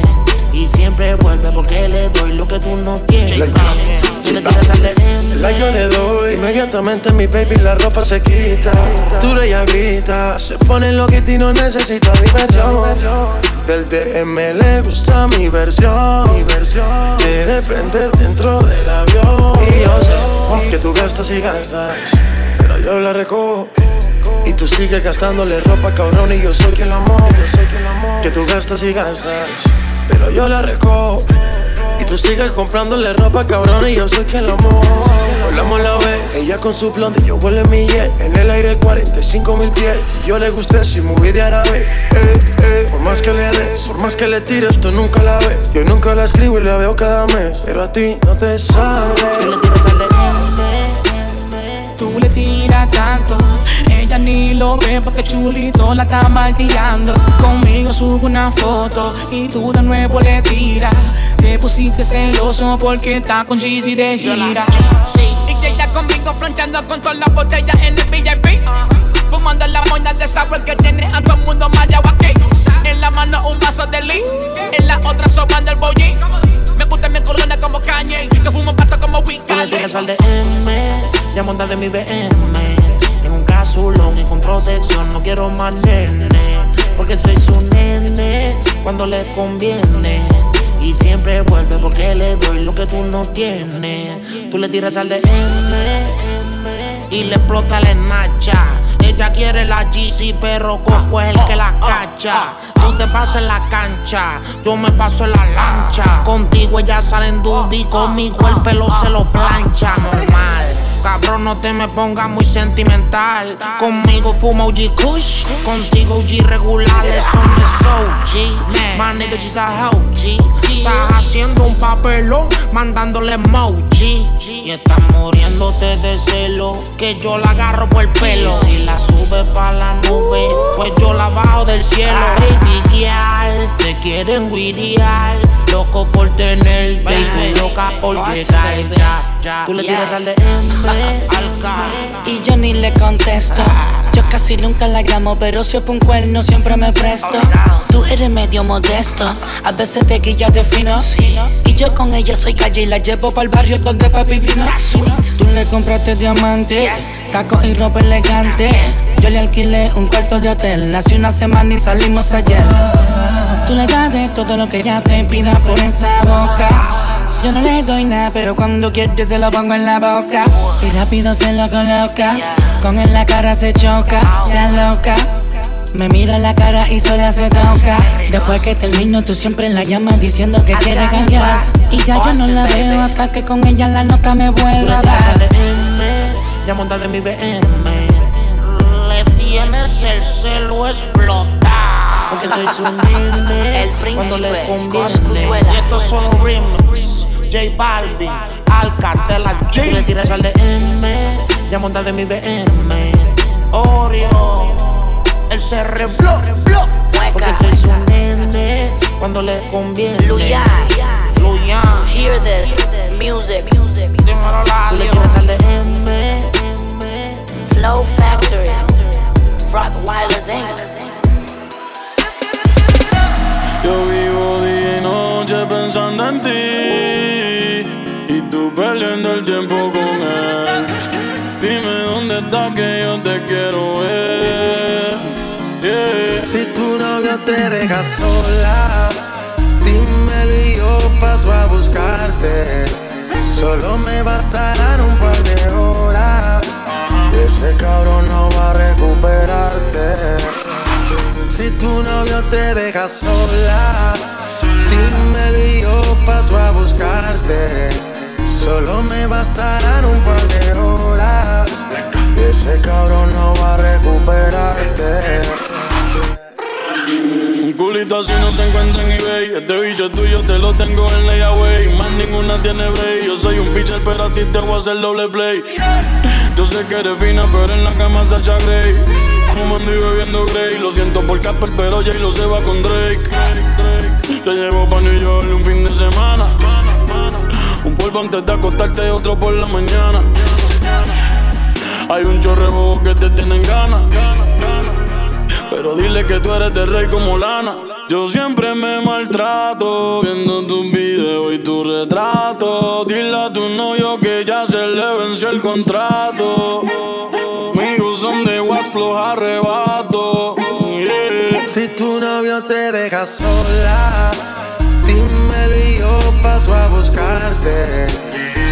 Y siempre vuelve porque le doy lo que tú no tienes. Tú le tiras al. La yo le doy, inmediatamente mi baby la ropa se quita. Dura ella grita, se pone loquita y no necesita diversión. Del DM le gusta mi versión. Mi versión. Quiere prender dentro del avión. Y yo sé que tú gastas y gastas, pero yo la recojo. Y tú sigues gastándole ropa, cabrón, y yo soy quien la amo. Que tú gastas y gastas, pero yo la recojo. Y tú sigues comprándole ropa, cabrón, y yo soy quien la amo. Volamos la vez, ella con su blonde, yo vuelo mi jet. En el aire 45 mil pies. Si yo le gusté, si movie de árabe. Eh, eh. Por más que le des, por más que le tires, tú nunca la ves. Yo nunca la escribo y la veo cada mes. Pero a ti no te sale. Tú le tiras tanto, ella ni lo ve porque chulito la está martillando. Conmigo subo una foto y tú de nuevo le tiras. Te pusiste celoso porque está con Jeezy de gira. Y ella conmigo fronteando con todas las botellas en el VIP. Fumando la moña de sour que tiene a todo el mundo mareado aquí. En la mano un vaso de lee, en la otra sobando el bollín. Me gusta mi corona como Kanye, que fumo pasto como Tú le tiras al DM, ya monta de mi BM. En un casulón y con protección. No quiero más porque soy su nene cuando le conviene. Y siempre vuelve porque le doy lo que tú no tienes. Tú le tiras al DM y le explota la esnacha. Ella quiere la GC, pero Coco es el que la cacha. Tú te pasas en la cancha, yo me paso en la lancha. Contigo ella sale en duty, conmigo el pelo se lo plancha. Normal. Cabrón, no te me pongas muy sentimental. Conmigo fuma OG Kush, contigo OG regulares son de Soji. My nigga, she's a OG. Estás haciendo un papelón, mandándole emoji. Y estás muriéndote de celo, que yo la agarro por el pelo. Y si la sube pa' la nube, pues yo la bajo del cielo. Baby girl, te quieren guiriar. Loco por tenerte y tú loca por llegar. Tú le tiras al K. Y yo ni le contesto. Yo casi nunca la llamo, pero si es un cuerno siempre me presto. Tú eres medio modesto, a veces te guillas de fino. Y yo con ella soy calle y la llevo para el barrio donde papi vino. Tú le compraste diamante, tacos y ropa elegante. Yo le alquilé un cuarto de hotel, hace una semana y salimos ayer. Tú le das de todo lo que ella te pida por esa boca. Yo no le doy nada, pero cuando quiere se lo pongo en la boca. Y rápido se lo coloca. Con en la cara se choca, se aloca. Me mira en la cara y sola se toca. Después que termino, tú siempre la llamas diciendo que quiere cambiar. Y ya yo no la veo hasta que con ella la nota me vuelva a dar. Ya monta de mi BM. Le tienes el celo explotado. Porque soy su nene. El cuando le príncipe, conviene. Y estos son remix. J Balvin, Alcatela G. Tú le tiras al DM. Ya monta de mi BM. Oreo. El CR Flow. Porque soy su nene. Cuando le conviene. Luya. Luya. Hear this music. Tú le tiras al DM. Flow Factory. Rottweilers Inc. Yo vivo día y noche pensando en ti y perdiendo el tiempo con él. Dime dónde estás que yo te quiero ver. Si tu novio te deja sola, dímelo y yo paso a buscarte. Solo me bastarán un par de horas. Ese cabrón no va a recuperarte. Si tu novio te deja sola, dímelo y yo paso a buscarte. Solo me bastarán un par de horas. Ese cabrón no va a recuperarte. Un culito así no se encuentra en eBay. Este bicho tuyo, te lo tengo en layaway. Más ninguna tiene break. Yo soy un pitcher, pero a ti te voy a hacer doble play. Yo sé que eres fina, pero en la cama Sacha Grey. Fumando y bebiendo Grey. Lo siento por Casper, pero Jay lo se va con Drake. Te llevo pa' New York un fin de semana. Polvo antes de acostarte, otro por la mañana. Hay un chorrebo que te tienen ganas. Pero dile que tú eres de rey como lana. Yo siempre me maltrato viendo tus videos y tu retrato. Dile a tu novio que ya se le venció el contrato. Amigos son de wax, los arrebato. Si tu novio te deja sola, dímelo y yo paso a buscarte.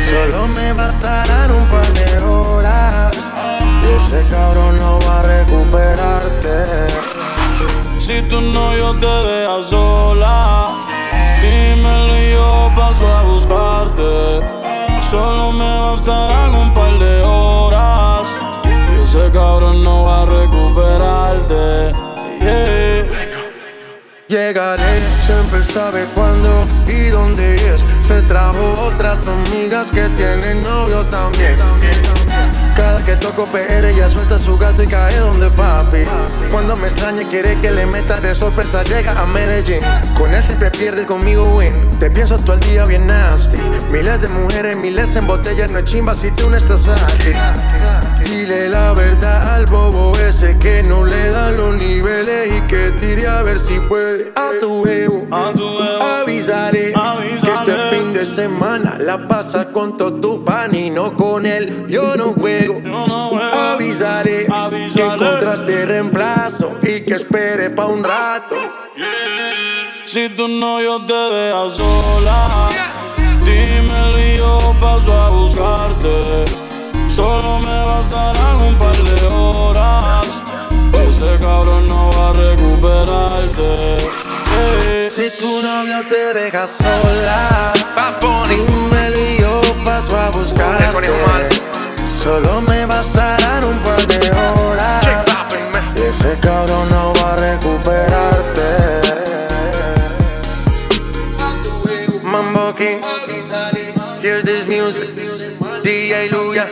Solo me bastarán un par de horas. Y ese cabrón no va a recuperarte. Si tu novio te deja sola, dímelo yo paso a buscarte. Solo me bastarán un par de horas. Y ese cabrón no va a recuperarte. Yeah. Llegaré, siempre sabe cuándo y dónde es. Se trajo otras amigas que tienen novio también. Cada que toco PR ella suelta su gato y cae donde papi. Cuando me extraña quiere que le meta de sorpresa llega a Medellín. Con él siempre pierde, conmigo win. Te pienso todo el día bien nasty. Miles de mujeres, miles en botellas, no es chimba si tú no estás aquí. Dile la verdad al bobo ese que no le dan los niveles y que tire a ver si puede. A tu ego, avísale, semana la pasa con todo tu pan y no con él. Yo no juego, avísale, que encontraste reemplazo y que espere pa' un rato. Si tu novio te deja sola, dímelo y yo paso a buscarte. Solo me bastarán un par de horas. Ese cabrón no va a recuperarte. Si tu novio te deja sola, dímelo y yo paso a buscarte. Solo me bastarán un par de horas. Y ese cabrón no va a recuperarte. Mambo King, here's this music. DJ Luya.